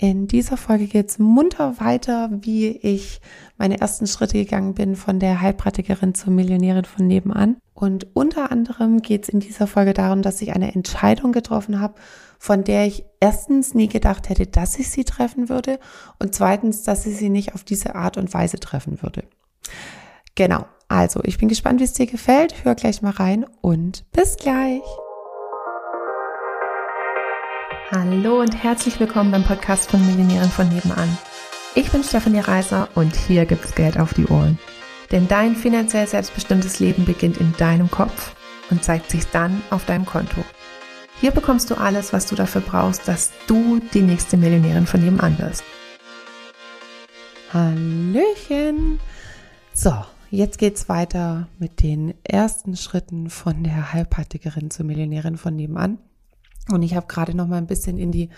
In dieser Folge geht es munter weiter, wie ich meine ersten Schritte gegangen bin von der Heilpraktikerin zur Millionärin von nebenan. Und unter anderem geht es in dieser Folge darum, dass ich eine Entscheidung getroffen habe, von der ich erstens nie gedacht hätte, dass ich sie treffen würde und zweitens, dass ich sie nicht auf diese Art und Weise treffen würde. Genau, also ich bin gespannt, wie es dir gefällt. Hör gleich mal rein und bis gleich. Hallo und herzlich willkommen beim Podcast von Millionären von nebenan. Ich bin Stefanie Reiser und hier gibt's Geld auf die Ohren. Denn dein finanziell selbstbestimmtes Leben beginnt in deinem Kopf und zeigt sich dann auf deinem Konto. Hier bekommst du alles, was du dafür brauchst, dass du die nächste Millionärin von nebenan wirst. Hallöchen! So, jetzt geht's weiter mit den ersten Schritten von der Heilpraktikerin zur Millionärin von nebenan. Und ich habe gerade noch mal ein bisschen in die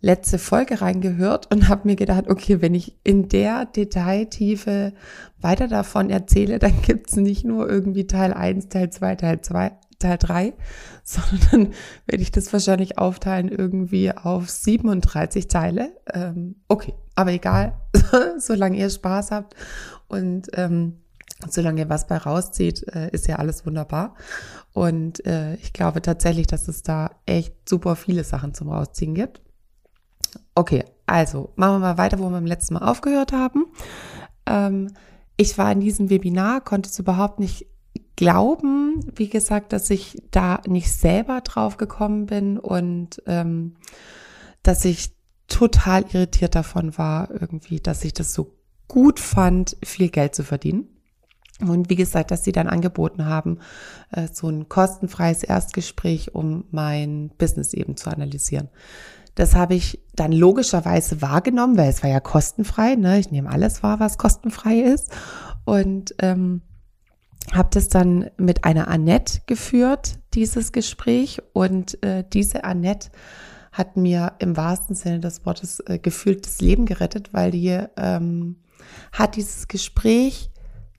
letzte Folge reingehört und habe mir gedacht, okay, wenn ich in der Detailtiefe weiter davon erzähle, dann gibt's nicht nur irgendwie Teil 1, Teil 2, Teil 2, Teil 3, sondern dann werde ich das wahrscheinlich aufteilen irgendwie auf 37 Teile. Ähm, okay, aber egal, solange ihr Spaß habt und ähm, solange ihr was bei rauszieht, äh, ist ja alles wunderbar. Und äh, ich glaube tatsächlich, dass es da echt super viele Sachen zum Rausziehen gibt. Okay, also machen wir mal weiter, wo wir beim letzten Mal aufgehört haben. Ähm, ich war in diesem Webinar, konnte es überhaupt nicht glauben, wie gesagt, dass ich da nicht selber drauf gekommen bin und ähm, dass ich total irritiert davon war, irgendwie, dass ich das so gut fand, viel Geld zu verdienen. Und wie gesagt, dass sie dann angeboten haben, äh, so ein kostenfreies Erstgespräch, um mein Business eben zu analysieren. Das habe ich dann logischerweise wahrgenommen, weil es war ja kostenfrei. Ne? Ich nehme alles wahr, was kostenfrei ist. Und ähm, habe das dann mit einer Annette geführt, dieses Gespräch. Und äh, diese Annette hat mir im wahrsten Sinne des Wortes äh, gefühlt das Leben gerettet, weil die ähm, hat dieses Gespräch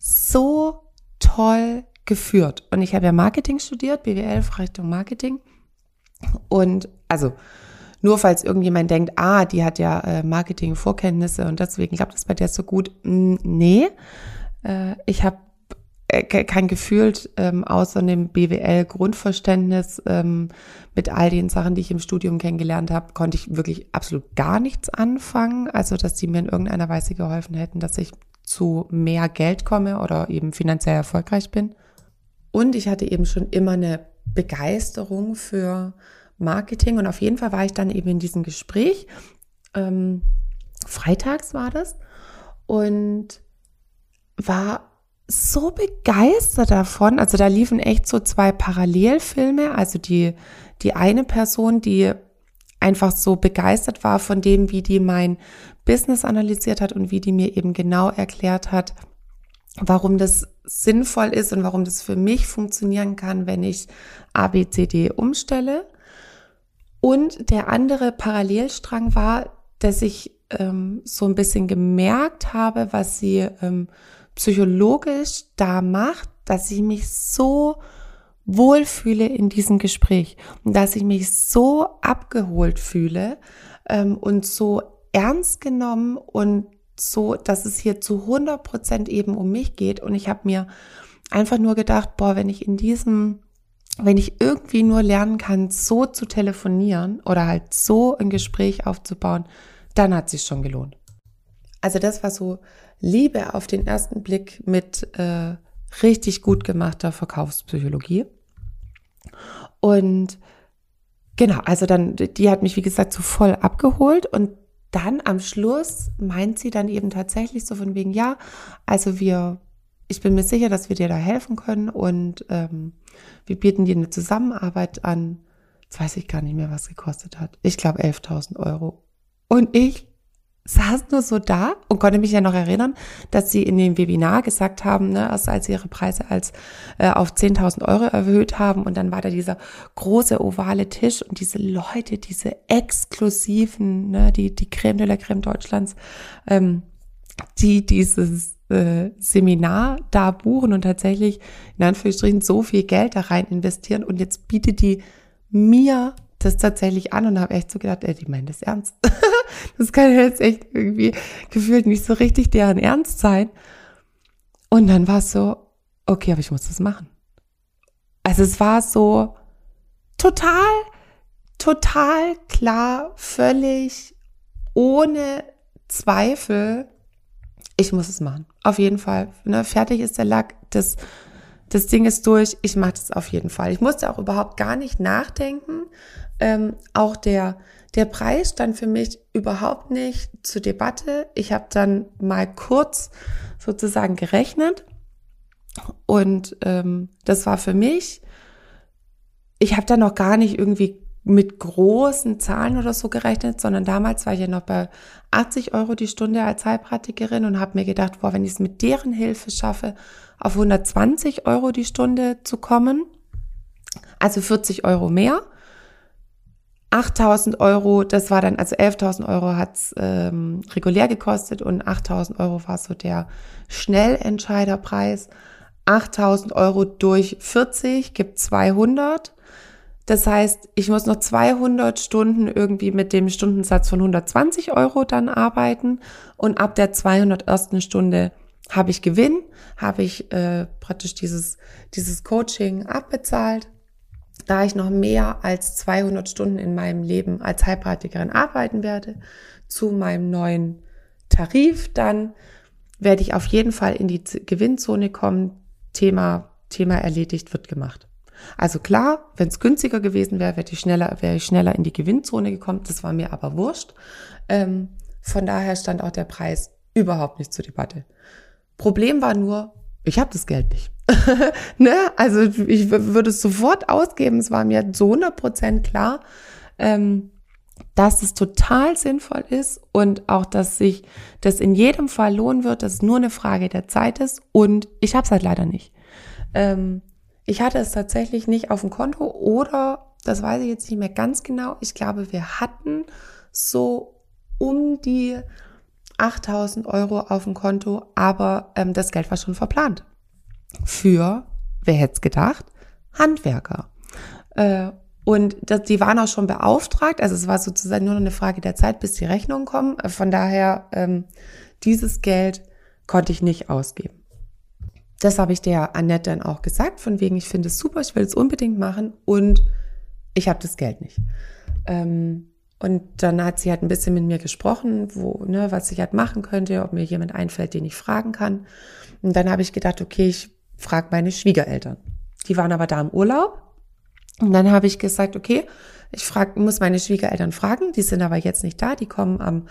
so toll geführt. Und ich habe ja Marketing studiert, BWL, Richtung Marketing. Und also nur falls irgendjemand denkt, ah, die hat ja äh, Marketing-Vorkenntnisse und deswegen klappt das bei der so gut. Nee, äh, ich habe äh, kein Gefühl ähm, außer dem BWL-Grundverständnis ähm, mit all den Sachen, die ich im Studium kennengelernt habe, konnte ich wirklich absolut gar nichts anfangen. Also, dass sie mir in irgendeiner Weise geholfen hätten, dass ich zu mehr Geld komme oder eben finanziell erfolgreich bin. Und ich hatte eben schon immer eine Begeisterung für Marketing und auf jeden Fall war ich dann eben in diesem Gespräch. Ähm, freitags war das und war so begeistert davon. Also da liefen echt so zwei Parallelfilme. Also die, die eine Person, die einfach so begeistert war von dem, wie die mein Business analysiert hat und wie die mir eben genau erklärt hat, warum das sinnvoll ist und warum das für mich funktionieren kann, wenn ich ABCD umstelle. Und der andere Parallelstrang war, dass ich ähm, so ein bisschen gemerkt habe, was sie ähm, psychologisch da macht, dass ich mich so wohlfühle in diesem Gespräch und dass ich mich so abgeholt fühle ähm, und so ernst genommen und so, dass es hier zu 100 Prozent eben um mich geht. Und ich habe mir einfach nur gedacht, boah, wenn ich in diesem, wenn ich irgendwie nur lernen kann, so zu telefonieren oder halt so ein Gespräch aufzubauen, dann hat sich schon gelohnt. Also das war so Liebe auf den ersten Blick mit äh, richtig gut gemachter Verkaufspsychologie. Und genau, also dann, die hat mich, wie gesagt, so voll abgeholt und dann am Schluss meint sie dann eben tatsächlich so von wegen, ja, also wir, ich bin mir sicher, dass wir dir da helfen können und ähm, wir bieten dir eine Zusammenarbeit an. Jetzt weiß ich gar nicht mehr, was gekostet hat. Ich glaube 11.000 Euro. Und ich saß nur so da und konnte mich ja noch erinnern, dass sie in dem Webinar gesagt haben, ne, also als sie ihre Preise als äh, auf 10.000 Euro erhöht haben und dann war da dieser große ovale Tisch und diese Leute, diese exklusiven, ne, die die Creme de la Creme Deutschlands, ähm, die dieses äh, Seminar da buchen und tatsächlich in Anführungsstrichen so viel Geld da rein investieren und jetzt bietet die mir das tatsächlich an und habe echt so gedacht, ey, die meinen das ernst. das kann jetzt echt irgendwie gefühlt nicht so richtig deren Ernst sein. Und dann war es so, okay, aber ich muss das machen. Also es war so total, total klar, völlig ohne Zweifel, ich muss es machen. Auf jeden Fall. Ne, fertig ist der Lack. Das, das Ding ist durch. Ich mache das auf jeden Fall. Ich musste auch überhaupt gar nicht nachdenken. Ähm, auch der, der Preis stand für mich überhaupt nicht zur Debatte. Ich habe dann mal kurz sozusagen gerechnet. Und ähm, das war für mich, ich habe da noch gar nicht irgendwie mit großen Zahlen oder so gerechnet, sondern damals war ich ja noch bei 80 Euro die Stunde als Heilpraktikerin und habe mir gedacht, boah, wenn ich es mit deren Hilfe schaffe, auf 120 Euro die Stunde zu kommen, also 40 Euro mehr. 8000 Euro, das war dann, also 11.000 Euro hat's ähm, regulär gekostet und 8000 Euro war so der Schnellentscheiderpreis. 8000 Euro durch 40 gibt 200. Das heißt, ich muss noch 200 Stunden irgendwie mit dem Stundensatz von 120 Euro dann arbeiten und ab der 201. Stunde habe ich Gewinn, habe ich äh, praktisch dieses, dieses Coaching abbezahlt. Da ich noch mehr als 200 Stunden in meinem Leben als Heilpraktikerin arbeiten werde, zu meinem neuen Tarif, dann werde ich auf jeden Fall in die Gewinnzone kommen. Thema, Thema erledigt wird gemacht. Also klar, wenn es günstiger gewesen wäre, wäre ich schneller, wäre ich schneller in die Gewinnzone gekommen. Das war mir aber wurscht. Ähm, von daher stand auch der Preis überhaupt nicht zur Debatte. Problem war nur, ich habe das Geld nicht. ne? Also ich würde es sofort ausgeben. Es war mir zu 100 Prozent klar, ähm, dass es total sinnvoll ist und auch, dass sich das in jedem Fall lohnen wird, dass es nur eine Frage der Zeit ist. Und ich habe es halt leider nicht. Ähm, ich hatte es tatsächlich nicht auf dem Konto oder, das weiß ich jetzt nicht mehr ganz genau, ich glaube, wir hatten so um die 8000 Euro auf dem Konto, aber ähm, das Geld war schon verplant. Für, wer hätte es gedacht, Handwerker. Äh, und das, die waren auch schon beauftragt, also es war sozusagen nur noch eine Frage der Zeit, bis die Rechnungen kommen. Von daher, ähm, dieses Geld konnte ich nicht ausgeben das habe ich der Annette dann auch gesagt, von wegen, ich finde es super, ich will es unbedingt machen und ich habe das Geld nicht. Ähm, und dann hat sie halt ein bisschen mit mir gesprochen, wo, ne, was ich halt machen könnte, ob mir jemand einfällt, den ich fragen kann. Und dann habe ich gedacht, okay, ich frage meine Schwiegereltern. Die waren aber da im Urlaub. Und dann habe ich gesagt, okay, ich frag, muss meine Schwiegereltern fragen, die sind aber jetzt nicht da, die kommen am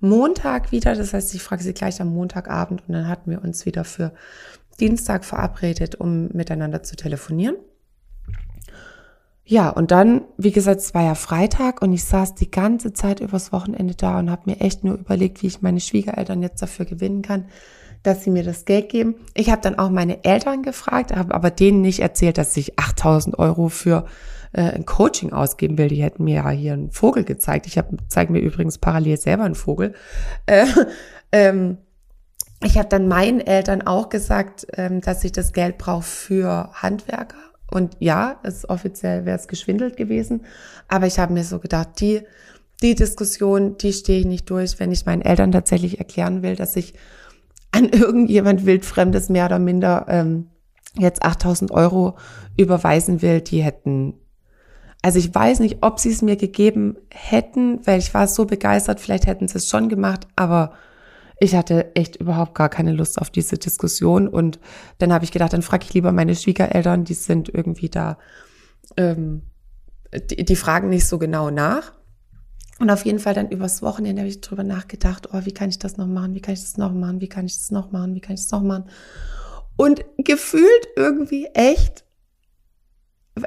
Montag wieder. Das heißt, ich frage sie gleich am Montagabend und dann hatten wir uns wieder für Dienstag verabredet, um miteinander zu telefonieren. Ja, und dann, wie gesagt, es war ja Freitag und ich saß die ganze Zeit übers Wochenende da und habe mir echt nur überlegt, wie ich meine Schwiegereltern jetzt dafür gewinnen kann, dass sie mir das Geld geben. Ich habe dann auch meine Eltern gefragt, habe aber denen nicht erzählt, dass ich 8000 Euro für äh, ein Coaching ausgeben will. Die hätten mir ja hier einen Vogel gezeigt. Ich zeige mir übrigens parallel selber einen Vogel. Äh, ähm, ich habe dann meinen Eltern auch gesagt, ähm, dass ich das Geld brauche für Handwerker. Und ja, es offiziell wäre es geschwindelt gewesen. Aber ich habe mir so gedacht, die, die Diskussion, die stehe ich nicht durch, wenn ich meinen Eltern tatsächlich erklären will, dass ich an irgendjemand wildfremdes mehr oder minder ähm, jetzt 8000 Euro überweisen will, die hätten also ich weiß nicht, ob sie es mir gegeben hätten, weil ich war so begeistert, vielleicht hätten sie es schon gemacht, aber ich hatte echt überhaupt gar keine Lust auf diese Diskussion. Und dann habe ich gedacht, dann frage ich lieber meine Schwiegereltern, die sind irgendwie da, ähm, die, die fragen nicht so genau nach. Und auf jeden Fall dann übers Wochenende habe ich drüber nachgedacht, oh, wie kann ich das noch machen? Wie kann ich das noch machen? Wie kann ich das noch machen? Wie kann ich das noch machen? Und gefühlt irgendwie echt,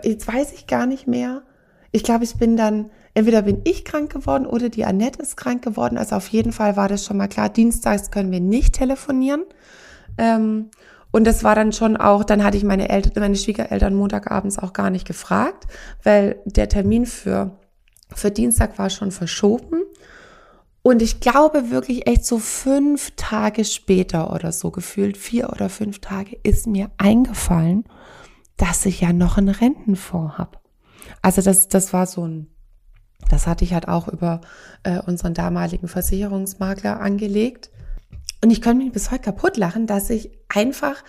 jetzt weiß ich gar nicht mehr. Ich glaube, ich bin dann entweder bin ich krank geworden oder die Annette ist krank geworden. Also auf jeden Fall war das schon mal klar. Dienstags können wir nicht telefonieren. Ähm, und das war dann schon auch, dann hatte ich meine Eltern, meine Schwiegereltern Montagabends auch gar nicht gefragt, weil der Termin für, für Dienstag war schon verschoben. Und ich glaube wirklich echt so fünf Tage später oder so gefühlt, vier oder fünf Tage, ist mir eingefallen, dass ich ja noch einen Rentenfonds habe. Also das, das war so ein Das hatte ich halt auch über äh, unseren damaligen Versicherungsmakler angelegt. Und ich könnte mich bis heute kaputt lachen, dass ich einfach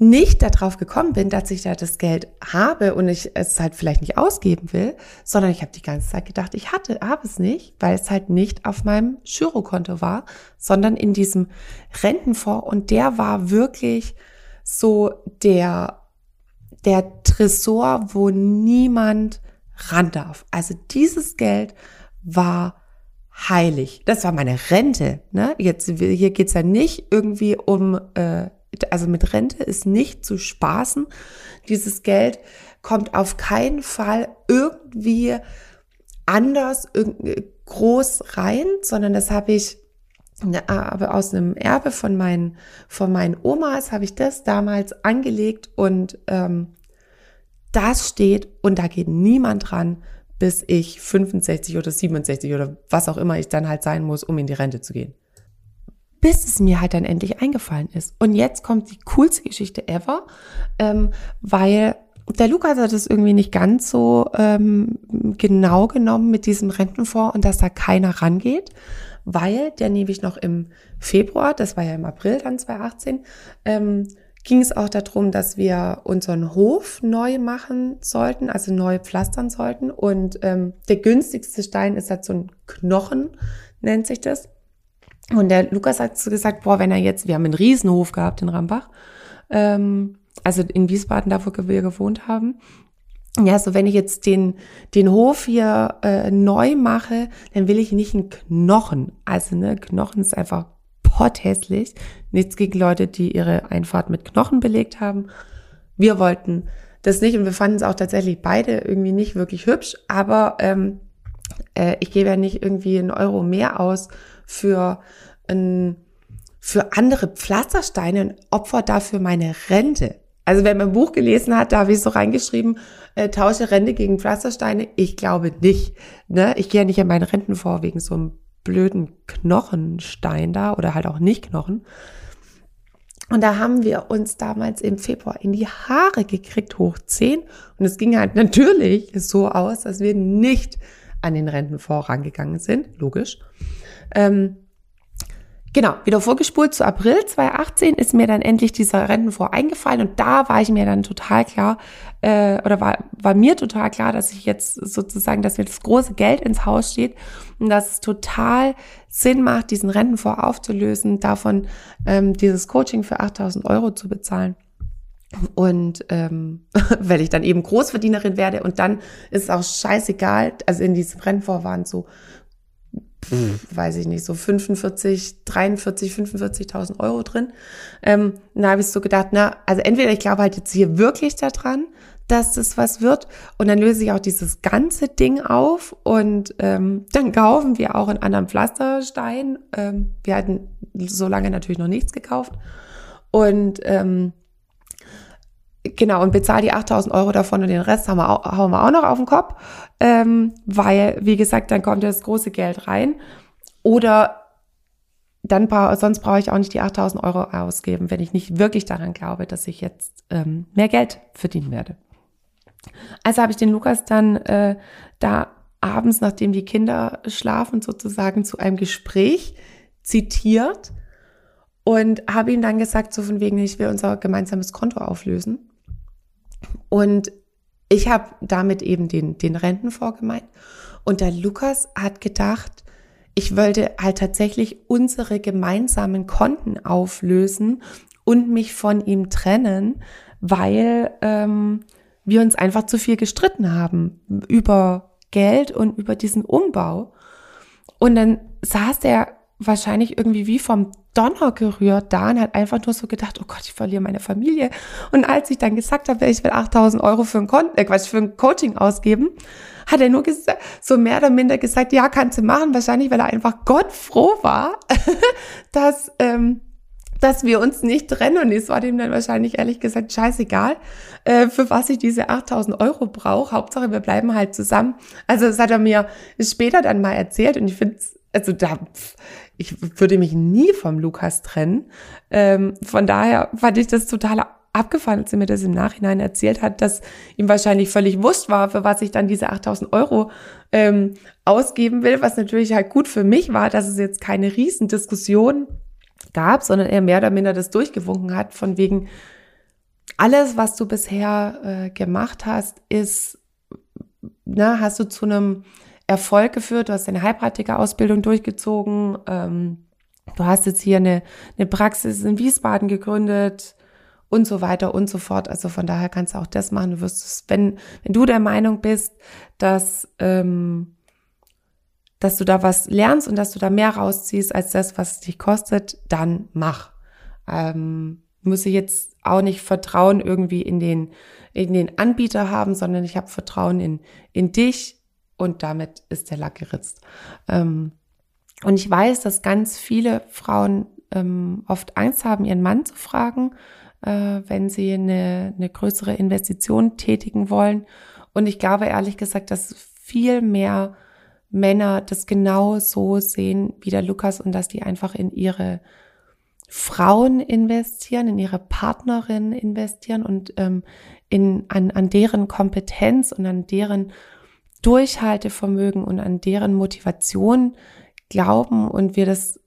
nicht darauf gekommen bin, dass ich da das Geld habe und ich es halt vielleicht nicht ausgeben will, sondern ich habe die ganze Zeit gedacht, ich hatte, habe es nicht, weil es halt nicht auf meinem Girokonto war, sondern in diesem Rentenfonds und der war wirklich so der, der Tresor, wo niemand ran darf. Also dieses Geld war heilig. Das war meine Rente. Ne? Jetzt hier geht's ja nicht irgendwie um äh, also mit Rente ist nicht zu spaßen. Dieses Geld kommt auf keinen Fall irgendwie anders groß rein, sondern das habe ich ne, aber aus einem Erbe von meinen von meinen Omas habe ich das damals angelegt und ähm, das steht und da geht niemand dran, bis ich 65 oder 67 oder was auch immer ich dann halt sein muss, um in die Rente zu gehen bis es mir halt dann endlich eingefallen ist. Und jetzt kommt die coolste Geschichte ever, ähm, weil der Lukas hat es irgendwie nicht ganz so ähm, genau genommen mit diesem Rentenfonds und dass da keiner rangeht, weil der nämlich noch im Februar, das war ja im April dann 2018, ähm, ging es auch darum, dass wir unseren Hof neu machen sollten, also neu pflastern sollten. Und ähm, der günstigste Stein ist halt so ein Knochen, nennt sich das. Und der Lukas hat so gesagt, boah, wenn er jetzt, wir haben einen Riesenhof gehabt in Rambach, ähm, also in Wiesbaden, da wo wir gewohnt haben. Ja, so wenn ich jetzt den, den Hof hier äh, neu mache, dann will ich nicht einen Knochen. Also ne, Knochen ist einfach potthässlich. Nichts gegen Leute, die ihre Einfahrt mit Knochen belegt haben. Wir wollten das nicht und wir fanden es auch tatsächlich beide irgendwie nicht wirklich hübsch. Aber ähm, äh, ich gebe ja nicht irgendwie einen Euro mehr aus für ein, für andere Pflastersteine und opfer dafür meine Rente. Also wer mein Buch gelesen hat, da habe ich so reingeschrieben, äh, tausche Rente gegen Pflastersteine. Ich glaube nicht. Ne? Ich gehe ja nicht an meinen Renten vor wegen so einem blöden Knochenstein da oder halt auch nicht Knochen. Und da haben wir uns damals im Februar in die Haare gekriegt, hoch 10. Und es ging halt natürlich so aus, dass wir nicht an den Rentenfonds rangegangen sind, logisch. Ähm, Genau, wieder vorgespult zu April 2018 ist mir dann endlich dieser Rentenfonds eingefallen und da war ich mir dann total klar, äh, oder war, war mir total klar, dass ich jetzt sozusagen, dass mir das große Geld ins Haus steht und dass es total Sinn macht, diesen Rentenfonds aufzulösen, davon ähm, dieses Coaching für 8000 Euro zu bezahlen. Und ähm, weil ich dann eben Großverdienerin werde und dann ist es auch scheißegal, also in diesem Rennfonds waren so, pff, weiß ich nicht, so 45, 43, 45.000 Euro drin. Ähm, da habe ich so gedacht, na, also entweder ich glaube halt jetzt hier wirklich daran, dass das was wird und dann löse ich auch dieses ganze Ding auf und ähm, dann kaufen wir auch einen anderen Pflasterstein. Ähm, wir hatten so lange natürlich noch nichts gekauft und ähm, Genau, und bezahle die 8000 Euro davon und den Rest haben wir auch, hauen wir auch noch auf den Kopf, ähm, weil, wie gesagt, dann kommt das große Geld rein. Oder dann bra sonst brauche ich auch nicht die 8000 Euro ausgeben, wenn ich nicht wirklich daran glaube, dass ich jetzt ähm, mehr Geld verdienen werde. Also habe ich den Lukas dann äh, da abends, nachdem die Kinder schlafen, sozusagen zu einem Gespräch zitiert und habe ihm dann gesagt, so von wegen, ich will unser gemeinsames Konto auflösen. Und ich habe damit eben den, den Rentenfonds gemeint. Und der Lukas hat gedacht, ich wollte halt tatsächlich unsere gemeinsamen Konten auflösen und mich von ihm trennen, weil ähm, wir uns einfach zu viel gestritten haben über Geld und über diesen Umbau. Und dann saß er wahrscheinlich irgendwie wie vom Donner gerührt da und hat einfach nur so gedacht, oh Gott, ich verliere meine Familie. Und als ich dann gesagt habe, ich will 8000 Euro für ein, Kon äh, Quatsch, für ein Coaching ausgeben, hat er nur so mehr oder minder gesagt, ja, kannst du machen. Wahrscheinlich, weil er einfach Gott froh war, dass, ähm, dass wir uns nicht trennen. Und es war dem dann wahrscheinlich ehrlich gesagt scheißegal, äh, für was ich diese 8000 Euro brauche. Hauptsache, wir bleiben halt zusammen. Also das hat er mir später dann mal erzählt und ich finde also da, ich würde mich nie vom Lukas trennen. Ähm, von daher fand ich das total abgefahren, als er mir das im Nachhinein erzählt hat, dass ihm wahrscheinlich völlig wurscht war, für was ich dann diese 8000 Euro ähm, ausgeben will, was natürlich halt gut für mich war, dass es jetzt keine Riesendiskussion gab, sondern er mehr oder minder das durchgewunken hat, von wegen, alles, was du bisher äh, gemacht hast, ist, na, hast du zu einem Erfolg geführt, du hast deine Heilpraktiker-Ausbildung durchgezogen, ähm, du hast jetzt hier eine, eine Praxis in Wiesbaden gegründet und so weiter und so fort. Also von daher kannst du auch das machen. Du wirst es, wenn, wenn du der Meinung bist, dass, ähm, dass du da was lernst und dass du da mehr rausziehst als das, was es dich kostet, dann mach. Ähm, muss ich jetzt auch nicht Vertrauen irgendwie in den, in den Anbieter haben, sondern ich habe Vertrauen in, in dich, und damit ist der Lack geritzt. Ähm, und ich weiß, dass ganz viele Frauen ähm, oft Angst haben, ihren Mann zu fragen, äh, wenn sie eine, eine größere Investition tätigen wollen. Und ich glaube ehrlich gesagt, dass viel mehr Männer das genau so sehen wie der Lukas und dass die einfach in ihre Frauen investieren, in ihre Partnerin investieren und ähm, in, an, an deren Kompetenz und an deren Durchhaltevermögen und an deren Motivation glauben und wir das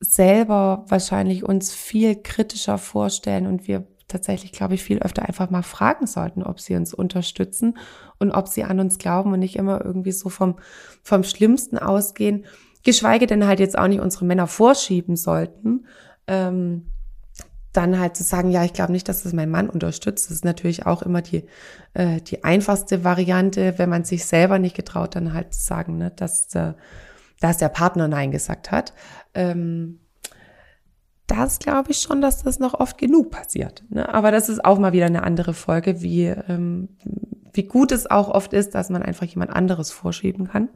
selber wahrscheinlich uns viel kritischer vorstellen und wir tatsächlich, glaube ich, viel öfter einfach mal fragen sollten, ob sie uns unterstützen und ob sie an uns glauben und nicht immer irgendwie so vom, vom Schlimmsten ausgehen, geschweige denn halt jetzt auch nicht unsere Männer vorschieben sollten. Ähm, dann halt zu sagen, ja, ich glaube nicht, dass das mein Mann unterstützt. Das ist natürlich auch immer die, äh, die einfachste Variante, wenn man sich selber nicht getraut, dann halt zu sagen, ne, dass, äh, dass der Partner Nein gesagt hat. Ähm, das glaube ich schon, dass das noch oft genug passiert. Ne? Aber das ist auch mal wieder eine andere Folge, wie, ähm, wie gut es auch oft ist, dass man einfach jemand anderes vorschieben kann.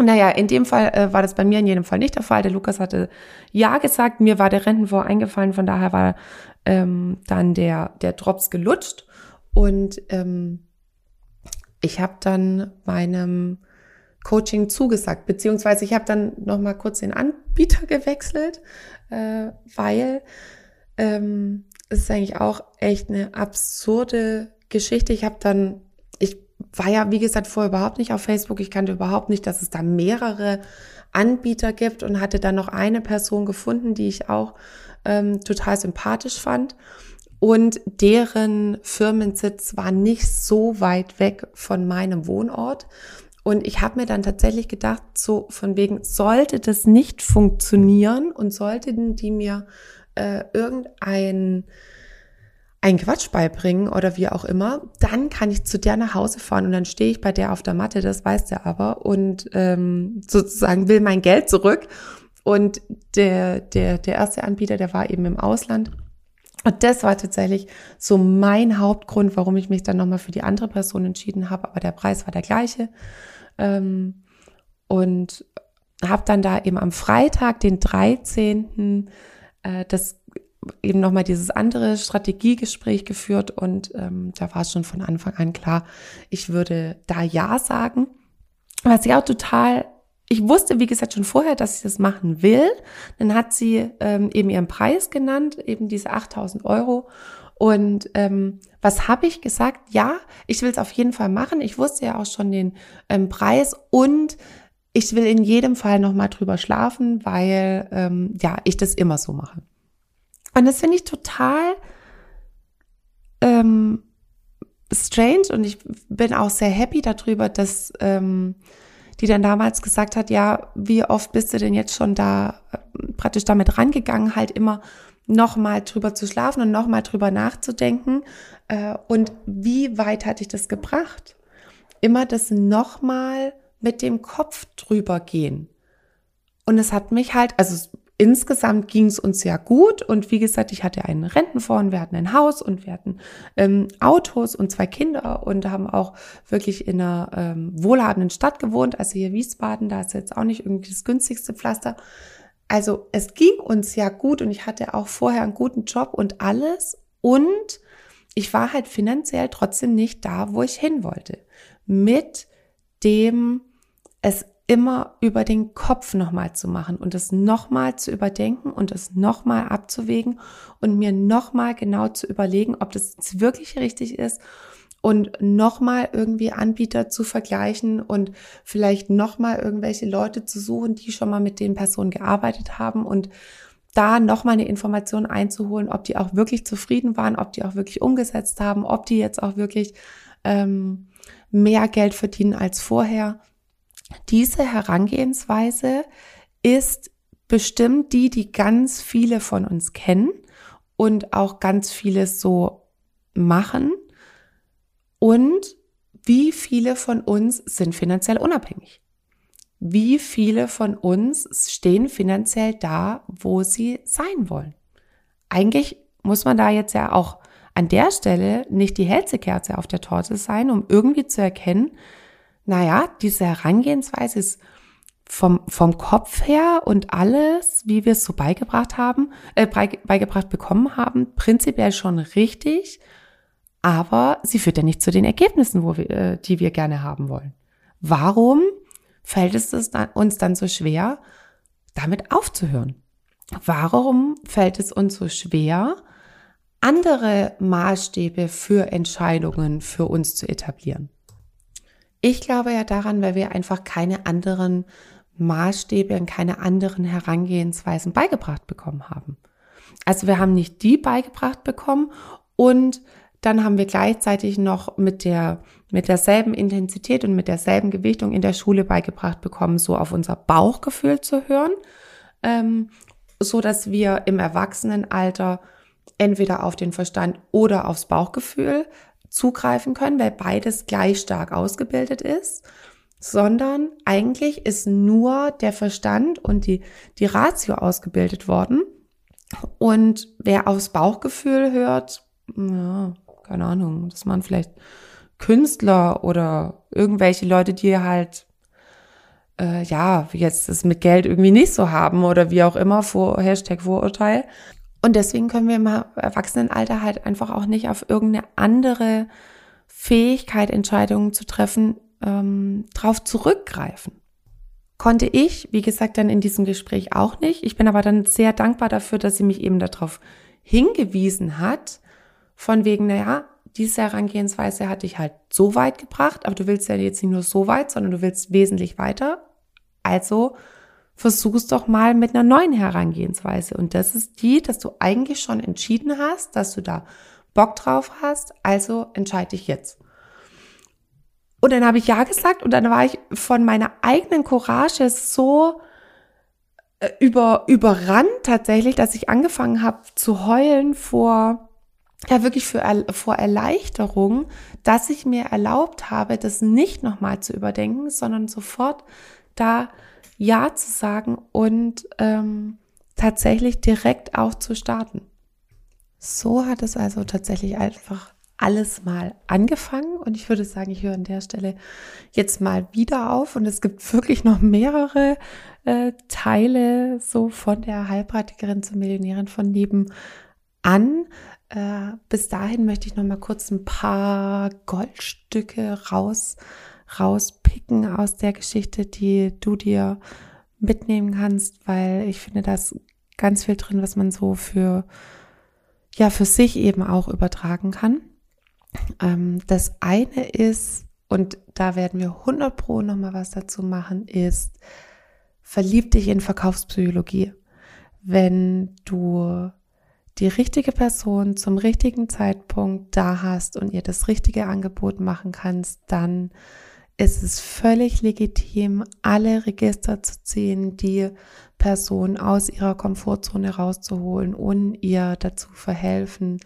Naja, in dem Fall äh, war das bei mir in jedem Fall nicht der Fall. Der Lukas hatte Ja gesagt, mir war der Rentenfonds eingefallen, von daher war ähm, dann der, der Drops gelutscht. Und ähm, ich habe dann meinem Coaching zugesagt, beziehungsweise ich habe dann noch mal kurz den Anbieter gewechselt, äh, weil ähm, es ist eigentlich auch echt eine absurde Geschichte. Ich habe dann, ich war ja, wie gesagt, vorher überhaupt nicht auf Facebook. Ich kannte überhaupt nicht, dass es da mehrere Anbieter gibt und hatte dann noch eine Person gefunden, die ich auch ähm, total sympathisch fand. Und deren Firmensitz war nicht so weit weg von meinem Wohnort. Und ich habe mir dann tatsächlich gedacht, so von wegen, sollte das nicht funktionieren und sollten die mir äh, irgendein einen Quatsch beibringen oder wie auch immer, dann kann ich zu der nach Hause fahren und dann stehe ich bei der auf der Matte, das weiß der aber und ähm, sozusagen will mein Geld zurück. Und der, der, der erste Anbieter, der war eben im Ausland. Und das war tatsächlich so mein Hauptgrund, warum ich mich dann nochmal für die andere Person entschieden habe. Aber der Preis war der gleiche. Ähm, und habe dann da eben am Freitag, den 13., äh, das eben nochmal dieses andere Strategiegespräch geführt und ähm, da war es schon von Anfang an klar, ich würde da Ja sagen. Was ich auch total, ich wusste, wie gesagt, schon vorher, dass ich das machen will. Dann hat sie ähm, eben ihren Preis genannt, eben diese 8000 Euro. Und ähm, was habe ich gesagt? Ja, ich will es auf jeden Fall machen. Ich wusste ja auch schon den ähm, Preis und ich will in jedem Fall nochmal drüber schlafen, weil ähm, ja, ich das immer so mache. Und das finde ich total ähm, strange und ich bin auch sehr happy darüber, dass ähm, die dann damals gesagt hat, ja, wie oft bist du denn jetzt schon da äh, praktisch damit rangegangen, halt immer nochmal drüber zu schlafen und nochmal drüber nachzudenken. Äh, und wie weit hat dich das gebracht? Immer das nochmal mit dem Kopf drüber gehen. Und es hat mich halt, also insgesamt ging es uns ja gut und wie gesagt, ich hatte einen Rentenfonds, wir hatten ein Haus und wir hatten ähm, Autos und zwei Kinder und haben auch wirklich in einer ähm, wohlhabenden Stadt gewohnt, also hier Wiesbaden, da ist jetzt auch nicht irgendwie das günstigste Pflaster. Also es ging uns ja gut und ich hatte auch vorher einen guten Job und alles und ich war halt finanziell trotzdem nicht da, wo ich hin wollte. Mit dem es immer über den Kopf nochmal zu machen und es nochmal zu überdenken und es nochmal abzuwägen und mir nochmal genau zu überlegen, ob das jetzt wirklich richtig ist und nochmal irgendwie Anbieter zu vergleichen und vielleicht nochmal irgendwelche Leute zu suchen, die schon mal mit den Personen gearbeitet haben und da nochmal eine Information einzuholen, ob die auch wirklich zufrieden waren, ob die auch wirklich umgesetzt haben, ob die jetzt auch wirklich ähm, mehr Geld verdienen als vorher diese Herangehensweise ist bestimmt die, die ganz viele von uns kennen und auch ganz vieles so machen. Und wie viele von uns sind finanziell unabhängig? Wie viele von uns stehen finanziell da, wo sie sein wollen? Eigentlich muss man da jetzt ja auch an der Stelle nicht die hellste Kerze auf der Torte sein, um irgendwie zu erkennen, naja, diese Herangehensweise ist vom, vom Kopf her und alles, wie wir es so beigebracht haben, äh, beigebracht bekommen haben, prinzipiell schon richtig, aber sie führt ja nicht zu den Ergebnissen, wo wir, äh, die wir gerne haben wollen. Warum fällt es uns dann so schwer, damit aufzuhören? Warum fällt es uns so schwer, andere Maßstäbe für Entscheidungen für uns zu etablieren? Ich glaube ja daran, weil wir einfach keine anderen Maßstäbe und keine anderen Herangehensweisen beigebracht bekommen haben. Also wir haben nicht die beigebracht bekommen und dann haben wir gleichzeitig noch mit der, mit derselben Intensität und mit derselben Gewichtung in der Schule beigebracht bekommen, so auf unser Bauchgefühl zu hören, ähm, so dass wir im Erwachsenenalter entweder auf den Verstand oder aufs Bauchgefühl zugreifen können, weil beides gleich stark ausgebildet ist, sondern eigentlich ist nur der Verstand und die, die Ratio ausgebildet worden. Und wer aufs Bauchgefühl hört, ja, keine Ahnung, das waren vielleicht Künstler oder irgendwelche Leute, die halt äh, ja, jetzt es mit Geld irgendwie nicht so haben oder wie auch immer, vor Hashtag Vorurteil. Und deswegen können wir im Erwachsenenalter halt einfach auch nicht auf irgendeine andere Fähigkeit, Entscheidungen zu treffen, ähm, drauf zurückgreifen. Konnte ich, wie gesagt, dann in diesem Gespräch auch nicht. Ich bin aber dann sehr dankbar dafür, dass sie mich eben darauf hingewiesen hat, von wegen, naja, diese Herangehensweise hat dich halt so weit gebracht, aber du willst ja jetzt nicht nur so weit, sondern du willst wesentlich weiter. Also versuch's doch mal mit einer neuen Herangehensweise. Und das ist die, dass du eigentlich schon entschieden hast, dass du da Bock drauf hast, also entscheide dich jetzt. Und dann habe ich ja gesagt und dann war ich von meiner eigenen Courage so äh, über, überrannt tatsächlich, dass ich angefangen habe zu heulen vor, ja wirklich für, vor Erleichterung, dass ich mir erlaubt habe, das nicht nochmal zu überdenken, sondern sofort da ja zu sagen und ähm, tatsächlich direkt auch zu starten. So hat es also tatsächlich einfach alles mal angefangen und ich würde sagen, ich höre an der Stelle jetzt mal wieder auf und es gibt wirklich noch mehrere äh, Teile so von der Heilpraktikerin zur Millionärin von nebenan. Äh, bis dahin möchte ich noch mal kurz ein paar Goldstücke raus rauspicken aus der Geschichte, die du dir mitnehmen kannst, weil ich finde, da ist ganz viel drin, was man so für, ja, für sich eben auch übertragen kann. Ähm, das eine ist, und da werden wir 100 pro nochmal was dazu machen, ist, verlieb dich in Verkaufspsychologie. Wenn du die richtige Person zum richtigen Zeitpunkt da hast und ihr das richtige Angebot machen kannst, dann ist es völlig legitim, alle Register zu ziehen, die Person aus ihrer Komfortzone rauszuholen und ihr dazu verhelfen,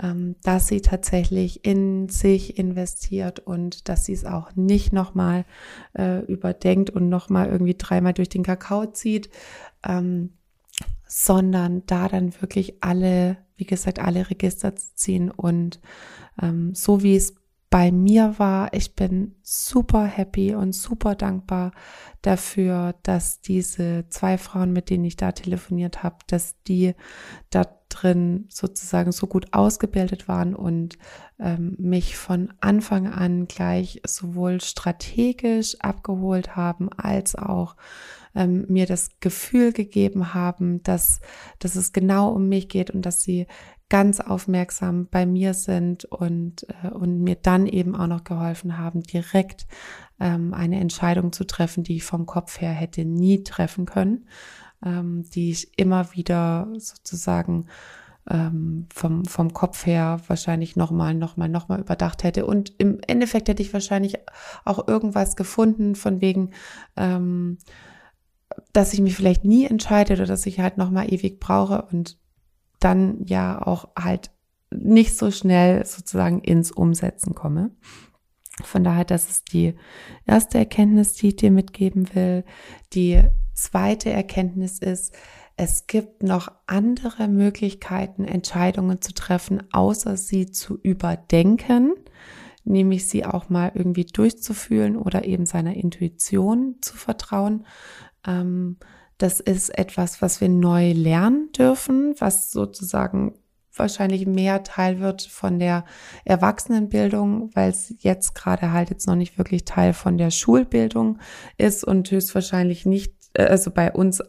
ähm, dass sie tatsächlich in sich investiert und dass sie es auch nicht nochmal äh, überdenkt und nochmal irgendwie dreimal durch den Kakao zieht, ähm, sondern da dann wirklich alle, wie gesagt, alle Register zu ziehen und ähm, so wie es bei mir war. Ich bin super happy und super dankbar dafür, dass diese zwei Frauen, mit denen ich da telefoniert habe, dass die da drin sozusagen so gut ausgebildet waren und ähm, mich von Anfang an gleich sowohl strategisch abgeholt haben als auch ähm, mir das Gefühl gegeben haben, dass, dass es genau um mich geht und dass sie ganz aufmerksam bei mir sind und, äh, und mir dann eben auch noch geholfen haben, direkt ähm, eine Entscheidung zu treffen, die ich vom Kopf her hätte nie treffen können, ähm, die ich immer wieder sozusagen ähm, vom, vom Kopf her wahrscheinlich nochmal, nochmal, nochmal überdacht hätte. Und im Endeffekt hätte ich wahrscheinlich auch irgendwas gefunden von wegen, ähm, dass ich mich vielleicht nie entscheide oder dass ich halt nochmal ewig brauche und dann ja auch halt nicht so schnell sozusagen ins Umsetzen komme. Von daher, das ist die erste Erkenntnis, die ich dir mitgeben will. Die zweite Erkenntnis ist, es gibt noch andere Möglichkeiten, Entscheidungen zu treffen, außer sie zu überdenken, nämlich sie auch mal irgendwie durchzufühlen oder eben seiner Intuition zu vertrauen. Ähm, das ist etwas, was wir neu lernen dürfen, was sozusagen wahrscheinlich mehr Teil wird von der Erwachsenenbildung, weil es jetzt gerade halt jetzt noch nicht wirklich Teil von der Schulbildung ist und höchstwahrscheinlich nicht, äh, also bei uns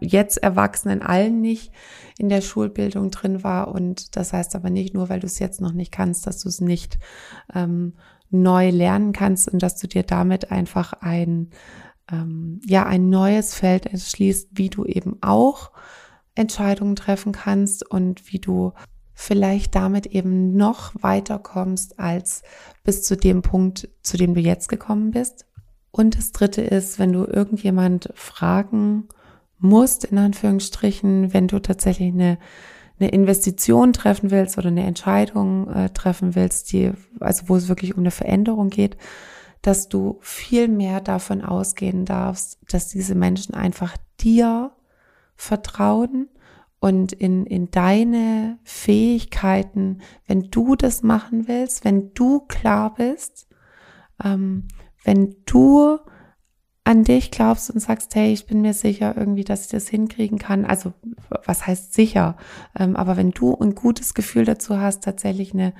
jetzt Erwachsenen allen nicht in der Schulbildung drin war. Und das heißt aber nicht nur, weil du es jetzt noch nicht kannst, dass du es nicht ähm, neu lernen kannst und dass du dir damit einfach ein ähm, ja ein neues Feld erschließt, wie du eben auch Entscheidungen treffen kannst und wie du vielleicht damit eben noch weiter kommst als bis zu dem Punkt, zu dem du jetzt gekommen bist. Und das dritte ist, wenn du irgendjemand fragen musst, in Anführungsstrichen, wenn du tatsächlich eine, eine Investition treffen willst oder eine Entscheidung äh, treffen willst, die, also wo es wirklich um eine Veränderung geht, dass du viel mehr davon ausgehen darfst, dass diese Menschen einfach dir vertrauen und in, in deine Fähigkeiten, wenn du das machen willst, wenn du klar bist, ähm, wenn du an dich glaubst und sagst, hey, ich bin mir sicher irgendwie, dass ich das hinkriegen kann. Also was heißt sicher? Ähm, aber wenn du ein gutes Gefühl dazu hast, tatsächlich eine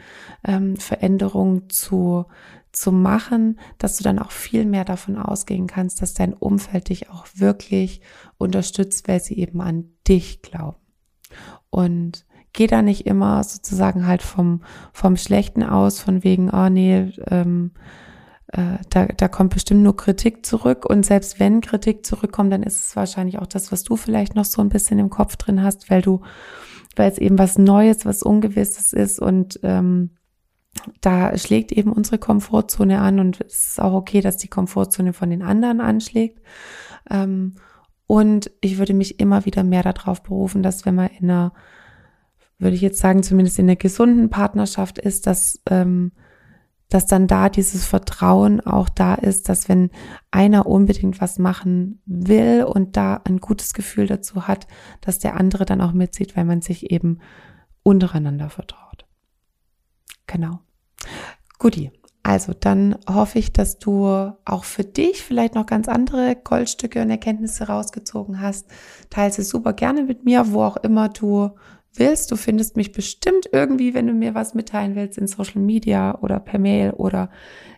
ähm, Veränderung zu, zu machen, dass du dann auch viel mehr davon ausgehen kannst, dass dein Umfeld dich auch wirklich unterstützt, weil sie eben an dich glauben. Und geh da nicht immer sozusagen halt vom, vom Schlechten aus, von wegen, oh nee, ähm, äh, da, da kommt bestimmt nur Kritik zurück. Und selbst wenn Kritik zurückkommt, dann ist es wahrscheinlich auch das, was du vielleicht noch so ein bisschen im Kopf drin hast, weil du, weil es eben was Neues, was Ungewisses ist und ähm, da schlägt eben unsere Komfortzone an und es ist auch okay, dass die Komfortzone von den anderen anschlägt. Ähm, und ich würde mich immer wieder mehr darauf berufen, dass wenn man in einer, würde ich jetzt sagen, zumindest in einer gesunden Partnerschaft ist, dass, ähm, dass dann da dieses Vertrauen auch da ist, dass wenn einer unbedingt was machen will und da ein gutes Gefühl dazu hat, dass der andere dann auch mitzieht, weil man sich eben untereinander vertraut. Genau. Guti. Also dann hoffe ich, dass du auch für dich vielleicht noch ganz andere Goldstücke und Erkenntnisse rausgezogen hast. Teile sie super gerne mit mir, wo auch immer du willst. Du findest mich bestimmt irgendwie, wenn du mir was mitteilen willst, in Social Media oder per Mail oder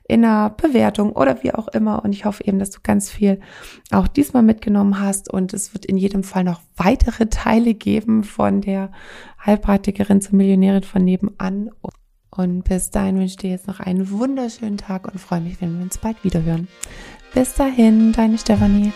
in einer Bewertung oder wie auch immer. Und ich hoffe eben, dass du ganz viel auch diesmal mitgenommen hast. Und es wird in jedem Fall noch weitere Teile geben von der Heilpraktikerin zur Millionärin von nebenan. Und bis dahin wünsche ich dir jetzt noch einen wunderschönen Tag und freue mich, wenn wir uns bald wieder hören. Bis dahin, deine Stefanie.